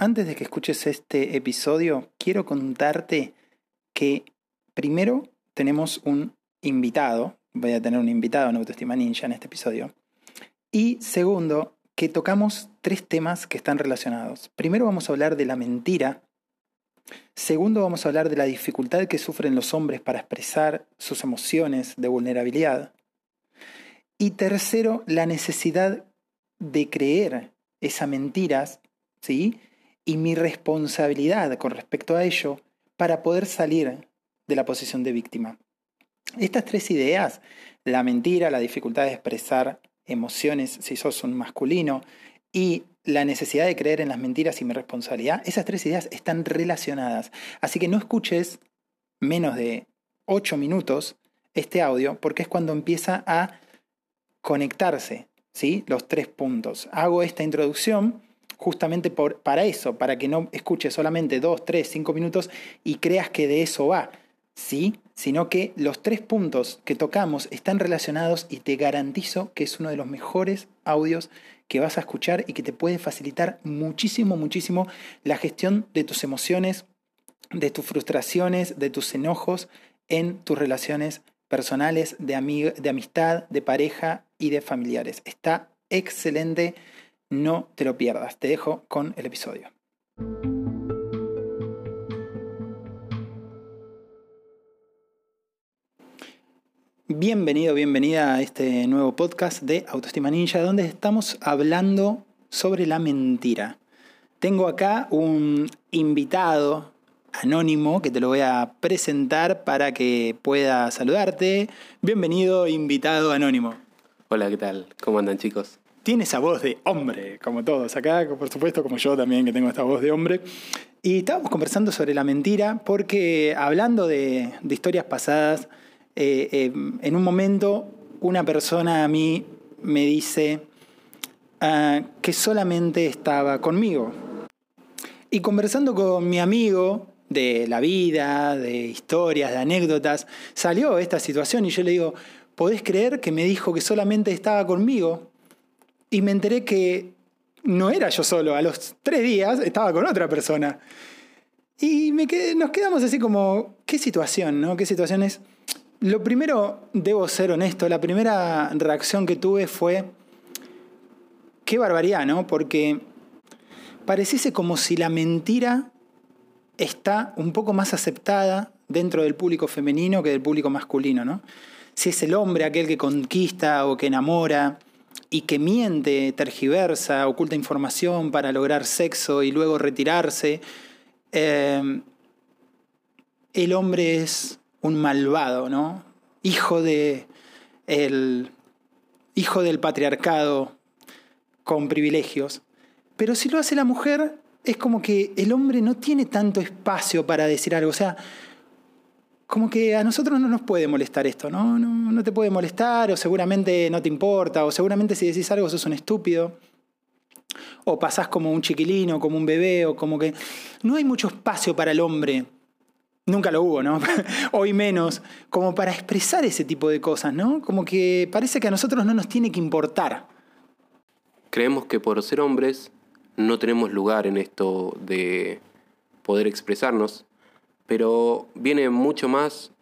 Antes de que escuches este episodio, quiero contarte que primero tenemos un invitado, voy a tener un invitado en Autoestima Ninja en este episodio, y segundo, que tocamos tres temas que están relacionados. Primero vamos a hablar de la mentira, segundo vamos a hablar de la dificultad que sufren los hombres para expresar sus emociones de vulnerabilidad, y tercero, la necesidad de creer esas mentiras, ¿sí? Y mi responsabilidad con respecto a ello para poder salir de la posición de víctima. Estas tres ideas, la mentira, la dificultad de expresar emociones si sos un masculino y la necesidad de creer en las mentiras y mi responsabilidad, esas tres ideas están relacionadas. Así que no escuches menos de ocho minutos este audio porque es cuando empieza a conectarse ¿sí? los tres puntos. Hago esta introducción justamente por, para eso, para que no escuches solamente dos, tres, cinco minutos y creas que de eso va. Sí, sino que los tres puntos que tocamos están relacionados y te garantizo que es uno de los mejores audios que vas a escuchar y que te puede facilitar muchísimo, muchísimo la gestión de tus emociones, de tus frustraciones, de tus enojos en tus relaciones personales, de, de amistad, de pareja y de familiares. Está excelente, no te lo pierdas. Te dejo con el episodio. Bienvenido, bienvenida a este nuevo podcast de Autoestima Ninja, donde estamos hablando sobre la mentira. Tengo acá un invitado anónimo que te lo voy a presentar para que pueda saludarte. Bienvenido, invitado anónimo. Hola, ¿qué tal? ¿Cómo andan chicos? Tiene esa voz de hombre, como todos acá, por supuesto, como yo también que tengo esta voz de hombre. Y estábamos conversando sobre la mentira porque hablando de, historias pasadas, eh, eh, en un momento una persona a mí me dice ah, que solamente estaba conmigo. Y conversando con mi amigo de la vida, de historias, de anécdotas, salió esta situación y yo le digo, ¿podés creer que me dijo que solamente estaba conmigo? Y me enteré que no era yo solo, a los tres días estaba con otra persona. Y me nos quedamos así como, ¿qué situación, no? ¿Qué situación es? Lo primero, debo ser honesto, la primera reacción que tuve fue, qué barbaridad, ¿no? Porque pareciese como si la mentira está un poco más aceptada dentro del público femenino que del público masculino, ¿no? Si es el hombre aquel que conquista o que enamora y que miente, tergiversa, oculta información para lograr sexo y luego retirarse, eh, el hombre es un malvado, ¿no? Hijo de el hijo del patriarcado con privilegios. Pero si lo hace la mujer, es como que el hombre no tiene tanto espacio para decir algo. O sea, como que a nosotros no nos puede molestar esto, ¿no? No, no te puede molestar, o seguramente no te importa, o seguramente si decís algo sos un estúpido. O pasás como un chiquilino, como un bebé, o como que. No hay mucho espacio para el hombre Nunca lo hubo, ¿no? Hoy menos, como para expresar ese tipo de cosas, ¿no? Como que parece que a nosotros no nos tiene que importar. Creemos que por ser hombres no tenemos lugar en esto de poder expresarnos, pero viene mucho más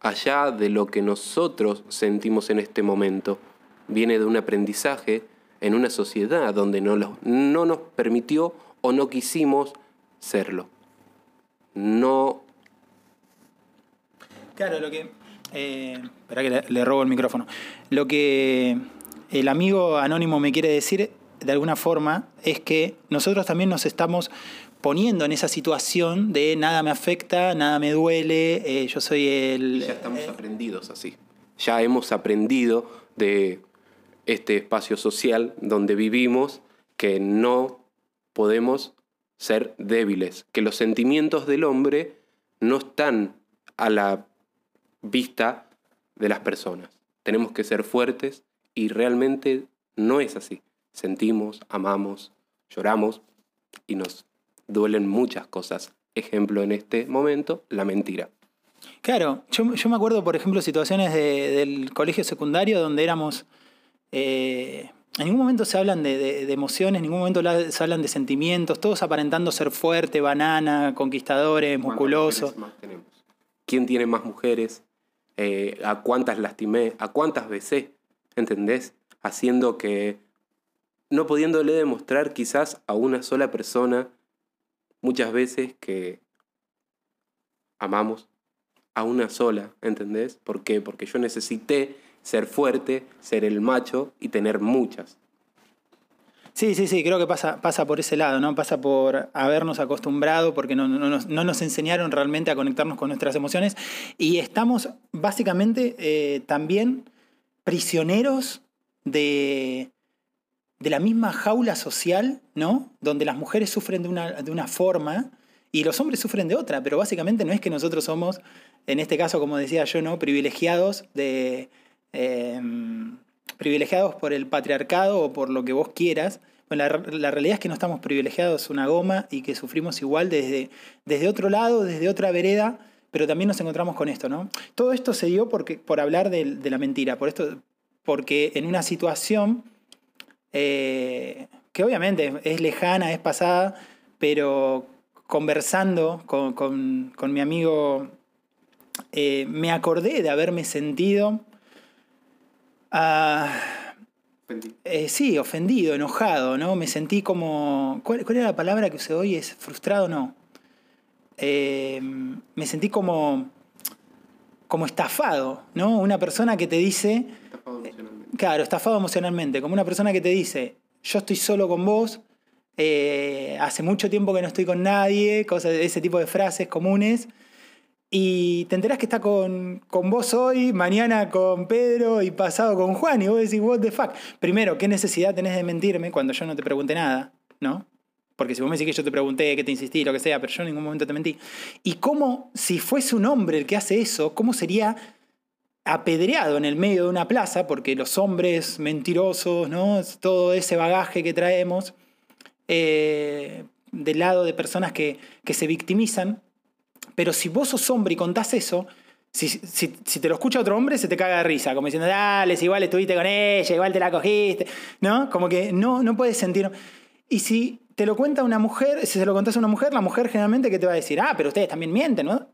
allá de lo que nosotros sentimos en este momento. Viene de un aprendizaje en una sociedad donde no, no nos permitió o no quisimos serlo. No Claro, lo que. Eh, espera que le, robo el micrófono. Lo que el amigo anónimo me quiere decir, de alguna forma, es que nosotros también nos estamos poniendo en esa situación de nada me afecta, nada me duele, eh, yo soy el... Ya estamos aprendidos así. Ya hemos aprendido de este espacio social donde vivimos que no podemos ser débiles, que los sentimientos del hombre no están a la vista de las personas. Tenemos que ser fuertes y realmente no es así. Sentimos, amamos, lloramos y nos duelen muchas cosas. Ejemplo en este momento, la mentira. Claro, yo, me acuerdo, por ejemplo, situaciones del colegio secundario donde éramos eh, en ningún momento se hablan de, de- de emociones, en ningún momento se hablan de sentimientos, todos aparentando ser fuerte, banana, conquistadores, musculosos. ¿Quién tiene más mujeres? Eh, ¿A cuántas lastimé? ¿A cuántas besé? ¿Entendés? Haciendo que. No pudiéndole demostrar quizás a una sola persona muchas veces que amamos a una sola, ¿entendés? ¿Por qué? Porque yo necesité ser fuerte, ser el macho y tener muchas. Sí, sí, sí, creo que pasa, pasa por ese lado, ¿no? Pasa por habernos acostumbrado, porque no, no nos, no nos enseñaron realmente a conectarnos con nuestras emociones. Y estamos básicamente eh, también prisioneros de, de la misma jaula social, ¿no? Donde las mujeres sufren de una, de una forma y los hombres sufren de otra, pero básicamente no es que nosotros somos, en este caso, como decía yo, ¿no? Privilegiados de. eh, privilegiados por el patriarcado o por lo que vos quieras. Bueno, la, la realidad es que no estamos privilegiados una goma y que sufrimos igual desde, desde otro lado, desde otra vereda, pero también nos encontramos con esto, ¿no? Todo esto se dio porque, por hablar de, de la mentira, por esto, porque en una situación eh, que obviamente es lejana, es pasada, pero conversando con, con- con mi amigo, eh, me acordé de haberme sentido... ah, eh, sí, ofendido, enojado, ¿no? Me sentí como. ¿Cuál, cuál era la palabra que usé hoy? ¿Es frustrado? No. Eh, me sentí como. como estafado, ¿no? Una persona que te dice. Claro, estafado emocionalmente. Como una persona que te dice: Yo estoy solo con vos, eh, hace mucho tiempo que no estoy con nadie, cosas de ese tipo de frases comunes. Y te enterás que está con, con vos hoy, mañana con Pedro y pasado con Juan. Y vos decís, what the fuck. Primero, ¿qué necesidad tenés de mentirme cuando yo no te pregunté nada? ¿No? Porque si vos me decís que yo te pregunté, que te insistí, lo que sea, pero yo en ningún momento te mentí. Y cómo, si fuese un hombre el que hace eso, cómo sería apedreado en el medio de una plaza, porque los hombres mentirosos, ¿no? Todo ese bagaje que traemos, eh, del lado de personas que, que se victimizan, pero si vos sos hombre y contás eso, si, si- te lo escucha otro hombre, se te caga de risa, como diciendo, dale, si igual estuviste con ella, igual te la cogiste, ¿no? Como que no, no puedes sentir. Y si te lo cuenta una mujer, si se lo contás a una mujer, la mujer generalmente que te va a decir, ah, pero ustedes también mienten, ¿no?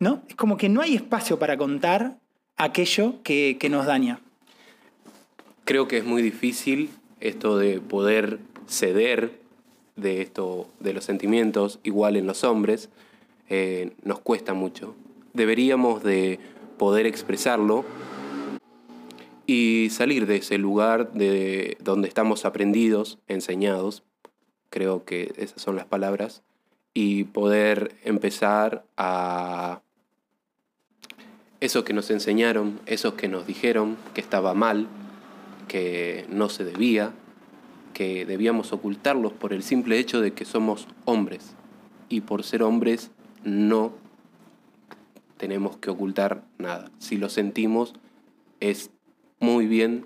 ¿No? Es como que no hay espacio para contar aquello que, que nos daña. Creo que es muy difícil esto de poder ceder de esto, de los sentimientos, igual en los hombres, eh, nos cuesta mucho. Deberíamos de poder expresarlo y salir de ese lugar de donde estamos aprendidos, enseñados, creo que esas son las palabras, y poder empezar a eso que nos enseñaron, eso que nos dijeron que estaba mal, que no se debía, que debíamos ocultarlos por el simple hecho de que somos hombres. Y por ser hombres no tenemos que ocultar nada. Si lo sentimos, es muy bien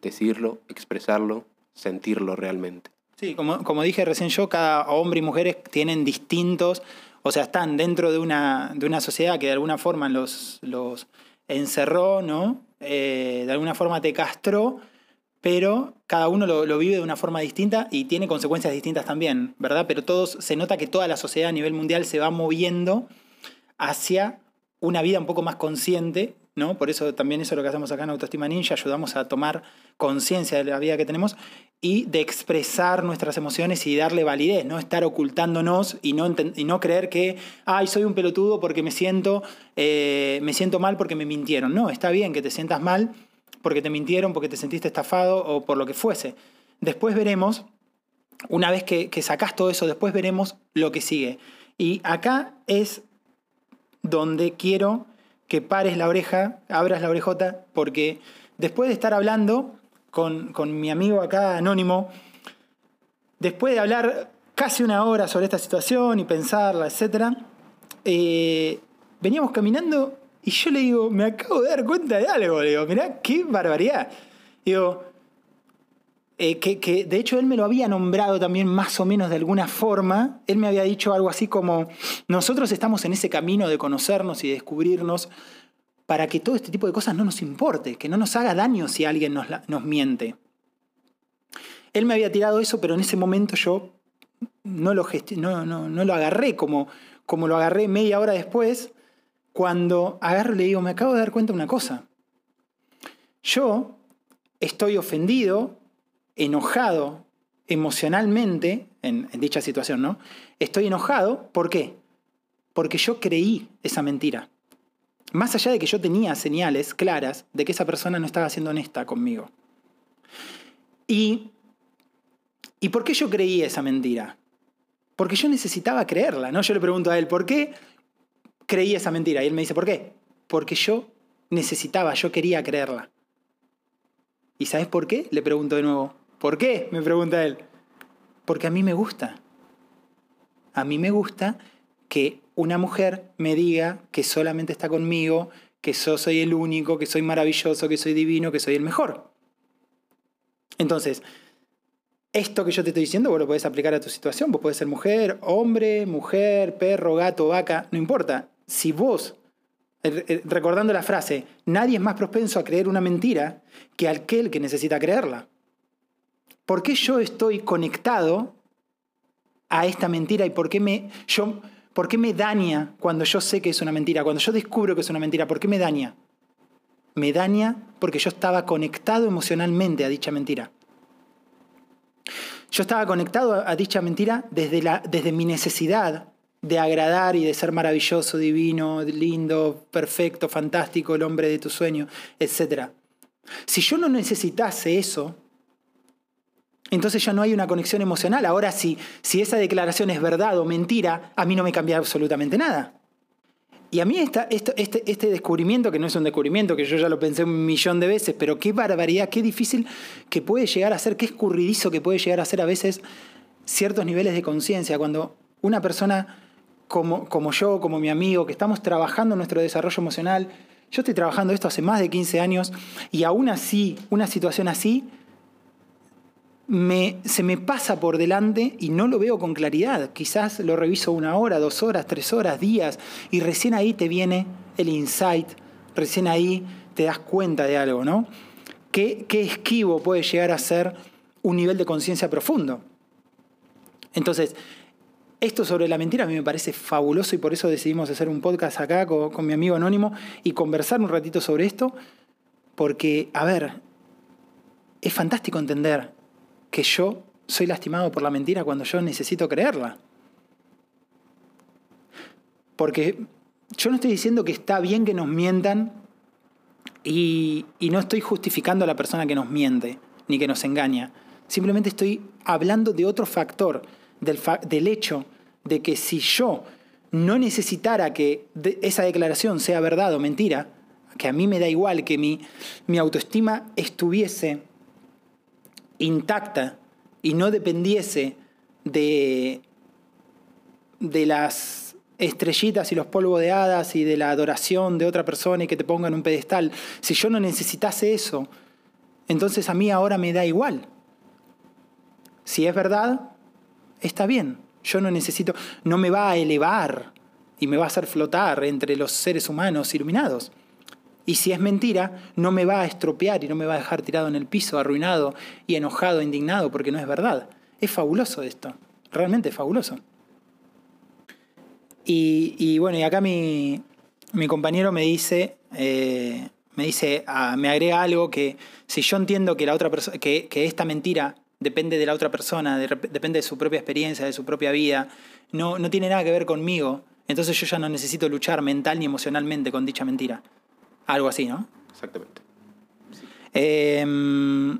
decirlo, expresarlo, sentirlo realmente. Sí, como, como dije recién yo, cada hombre y mujeres tienen distintos, o sea, están dentro de una, de una sociedad que de alguna forma los, los encerró, ¿no? Eh, de alguna forma te castró, pero cada uno lo, lo vive de una forma distinta y tiene consecuencias distintas también, ¿verdad? Pero todos, se nota que toda la sociedad a nivel mundial se va moviendo hacia una vida un poco más consciente, ¿no? Por eso también eso es lo que hacemos acá en Autoestima Ninja, ayudamos a tomar conciencia de la vida que tenemos y de expresar nuestras emociones y darle validez, no estar ocultándonos y no, y no creer que, ay, soy un pelotudo porque me siento, eh, me siento mal porque me mintieron. No, está bien que te sientas mal porque te mintieron, porque te sentiste estafado o por lo que fuese. Después veremos, una vez que, que sacás todo eso, después veremos lo que sigue. Y acá es donde quiero que pares la oreja, abras la orejota, porque después de estar hablando con, con mi amigo acá anónimo, después de hablar casi una hora sobre esta situación y pensarla, etc., eh, veníamos caminando y yo le digo, me acabo de dar cuenta de algo, le digo, mirá, qué barbaridad. Digo, eh, que, de hecho él me lo había nombrado también más o menos de alguna forma. Él me había dicho algo así como, nosotros estamos en ese camino de conocernos y descubrirnos para que todo este tipo de cosas no nos importe, que no nos haga daño si alguien nos, nos miente. Él me había tirado eso, pero en ese momento yo no lo, no, no, no lo agarré como, como lo agarré media hora después, cuando agarro y le digo, me acabo de dar cuenta de una cosa. Yo estoy ofendido, enojado emocionalmente en, dicha situación, ¿no? Estoy enojado, ¿por qué? Porque yo creí esa mentira. Más allá de que yo tenía señales claras de que esa persona no estaba siendo honesta conmigo. Y, ¿Y por qué yo creí esa mentira? Porque yo necesitaba creerla, ¿no? Yo le pregunto a él, ¿por qué creí esa mentira? Y él me dice, ¿por qué? Porque yo necesitaba, yo quería creerla. ¿Y sabes por qué? Le pregunto de nuevo. ¿Por qué? Me pregunta él. Porque a mí me gusta. A mí me gusta que una mujer me diga que solamente está conmigo, que yo soy el único, que soy maravilloso, que soy divino, que soy el mejor. Entonces, esto que yo te estoy diciendo, vos lo podés aplicar a tu situación. Vos podés ser mujer, hombre, mujer, perro, gato, vaca, no importa. Si vos, eh, eh, recordando la frase, nadie es más propenso a creer una mentira que aquel que necesita creerla. ¿Por qué yo estoy conectado a esta mentira y por qué me, yo, por qué me daña cuando yo sé que es una mentira? Cuando yo descubro que es una mentira, ¿por qué me daña? Me daña porque yo estaba conectado emocionalmente a dicha mentira. Yo estaba conectado a dicha mentira desde, la, desde mi necesidad de agradar y de ser maravilloso, divino, lindo, perfecto, fantástico, el hombre de tu sueño, etc. Si yo no necesitase eso, entonces ya no hay una conexión emocional. Ahora, si, si esa declaración es verdad o mentira, a mí no me cambia absolutamente nada. Y a mí este, este, descubrimiento, que no es un descubrimiento, que yo ya lo pensé un millón de veces, pero qué barbaridad, qué difícil que puede llegar a ser, qué escurridizo que puede llegar a ser a veces ciertos niveles de conciencia. Cuando una persona como, como yo, como mi amigo, que estamos trabajando nuestro desarrollo emocional, yo estoy trabajando esto hace más de 15 años y aún así, una situación así, se me pasa por delante y no lo veo con claridad. Quizás lo reviso una hora, dos horas, tres horas, días, y recién ahí te viene el insight, recién ahí te das cuenta de algo, ¿no? ¿Qué, qué esquivo puede llegar a ser un nivel de conciencia profundo? Entonces, esto sobre la mentira a mí me parece fabuloso y por eso decidimos hacer un podcast acá con mi amigo Anónimo y conversar un ratito sobre esto, porque, a ver, es fantástico entender que yo soy lastimado por la mentira cuando yo necesito creerla. Porque yo no estoy diciendo que está bien que nos mientan y, no estoy justificando a la persona que nos miente ni que nos engaña. Simplemente estoy hablando de otro factor, del, del hecho de que si yo no necesitara que esa declaración sea verdad o mentira, que a mí me da igual que mi, mi autoestima estuviese intacta y no dependiese de, de las estrellitas y los polvos de hadas y de la adoración de otra persona y que te pongan un pedestal, si yo no necesitase eso, entonces a mí ahora me da igual. Si es verdad, está bien. Yo no necesito, no me va a elevar y me va a hacer flotar entre los seres humanos iluminados. Y si es mentira, no me va a estropear y no me va a dejar tirado en el piso, arruinado y enojado, indignado, porque no es verdad. Es fabuloso esto, realmente es fabuloso. Y, bueno, y acá mi, compañero me dice, eh, me dice, ah, me agrega algo que si yo entiendo que la otra que, que esta mentira depende de la otra persona, depende de su propia experiencia, de su propia vida, no, no tiene nada que ver conmigo, entonces yo ya no necesito luchar mental ni emocionalmente con dicha mentira. Algo así, ¿no? Exactamente. Em,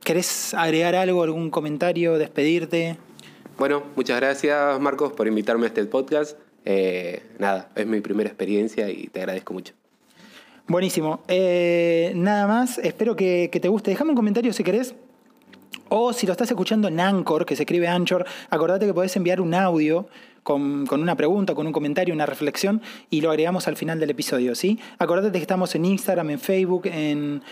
¿Querés agregar algo, algún comentario, despedirte? Bueno, muchas gracias Marcos por invitarme a este podcast. Eh, nada, es mi primera experiencia y te agradezco mucho. Buenísimo. Eh, nada más, espero que, que te guste. Déjame un comentario si querés o si lo estás escuchando en Anchor, que se escribe Anchor, acordate que podés enviar un audio con, una pregunta, con un comentario, una reflexión y lo agregamos al final del episodio, ¿sí? Acordate que estamos en Instagram, en Facebook, en,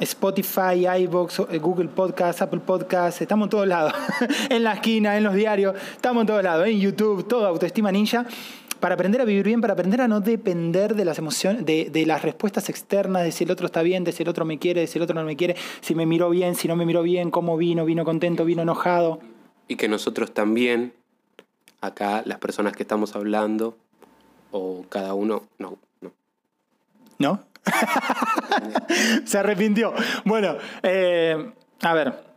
Spotify, iVoox, Google Podcast, Apple Podcast, estamos en todos lados, en la esquina, en los diarios, estamos en todos lados, en YouTube, todo Autoestima Ninja. para aprender a vivir bien, para aprender a no depender de las emociones, de, de, las respuestas externas, de si el otro está bien, de si el otro me quiere, de si el otro no me quiere, si me miró bien, si no me miró bien, cómo vino, vino contento, vino enojado. Y que nosotros también, acá, las personas que estamos hablando, o cada uno, no, no. ¿No? Se arrepintió. Bueno, eh, a ver.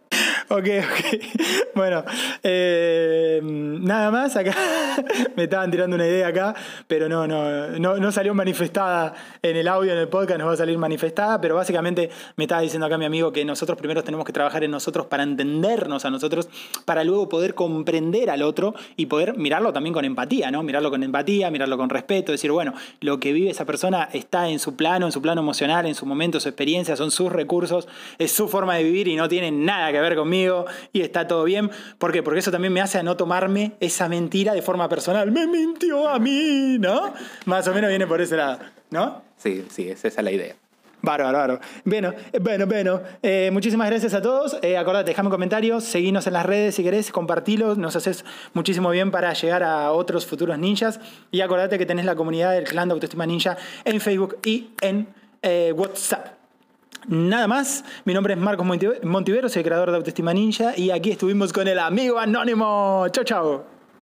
Ok, ok. Bueno, eh, nada más. Acá me estaban tirando una idea acá, pero no, no, no, no, salió manifestada en el audio, en el podcast, nos va a salir manifestada, pero básicamente me estaba diciendo acá mi amigo que nosotros primero tenemos que trabajar en nosotros para entendernos a nosotros, para luego poder comprender al otro y poder mirarlo también con empatía, ¿no? Mirarlo con empatía, mirarlo con respeto, decir, bueno, lo que vive esa persona está en su plano, en su plano emocional, en su momento, su experiencia, son sus recursos, es su forma de vivir y no tiene nada que ver conmigo y está todo bien. ¿Por qué? Porque eso también me hace a no tomarme esa mentira de forma personal. Me mintió a mí, ¿no? Más o menos viene por ese lado, ¿no? Sí, sí, esa es la idea. Bárbaro, bárbaro. Bueno, bueno, bueno. Eh, muchísimas gracias a todos. Eh, acordate, dejame comentarios, seguinos en las redes si querés, compartilo, nos haces muchísimo bien para llegar a otros futuros ninjas. Y acordate que tenés la comunidad del clan de Autoestima Ninja en Facebook y en eh, WhatsApp. Nada más, mi nombre es Marcos Montivero, soy creador de Autoestima Ninja y aquí estuvimos con el amigo anónimo. Chao, chao.